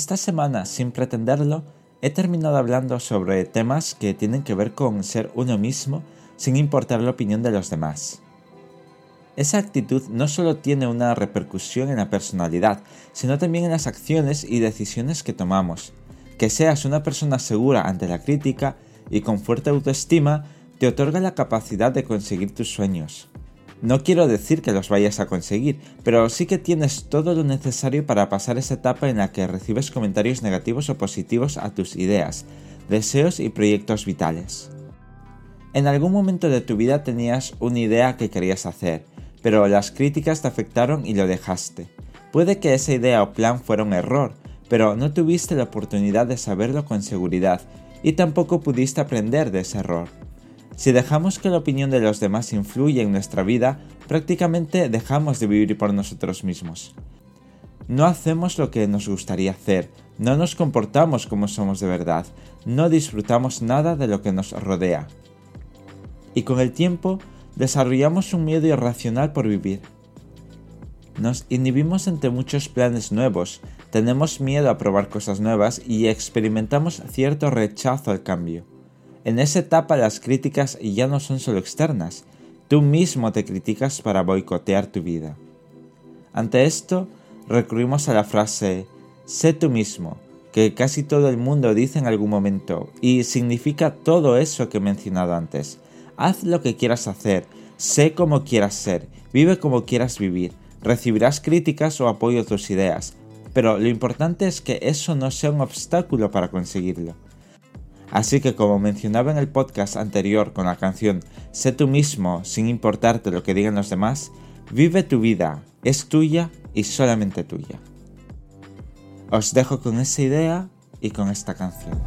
esta semana, sin pretenderlo, he terminado hablando sobre temas que tienen que ver con ser uno mismo sin importar la opinión de los demás. Esa actitud no solo tiene una repercusión en la personalidad, sino también en las acciones y decisiones que tomamos. Que seas una persona segura ante la crítica y con fuerte autoestima te otorga la capacidad de conseguir tus sueños. No quiero decir que los vayas a conseguir, pero sí que tienes todo lo necesario para pasar esa etapa en la que recibes comentarios negativos o positivos a tus ideas, deseos y proyectos vitales. En algún momento de tu vida tenías una idea que querías hacer, pero las críticas te afectaron y lo dejaste. Puede que esa idea o plan fuera un error, pero no tuviste la oportunidad de saberlo con seguridad y tampoco pudiste aprender de ese error. Si dejamos que la opinión de los demás influya en nuestra vida, prácticamente dejamos de vivir por nosotros mismos. No hacemos lo que nos gustaría hacer, no nos comportamos como somos de verdad, no disfrutamos nada de lo que nos rodea. Y con el tiempo desarrollamos un miedo irracional por vivir. Nos inhibimos ante muchos planes nuevos, tenemos miedo a probar cosas nuevas y experimentamos cierto rechazo al cambio. En esa etapa las críticas ya no son solo externas, tú mismo te criticas para boicotear tu vida. Ante esto, recurrimos a la frase sé tú mismo, que casi todo el mundo dice en algún momento, y significa todo eso que he mencionado antes. Haz lo que quieras hacer, sé como quieras ser, vive como quieras vivir, recibirás críticas o apoyo a tus ideas, pero lo importante es que eso no sea un obstáculo para conseguirlo. Así que como mencionaba en el podcast anterior con la canción Sé tú mismo sin importarte lo que digan los demás, vive tu vida, es tuya y solamente tuya. Os dejo con esa idea y con esta canción.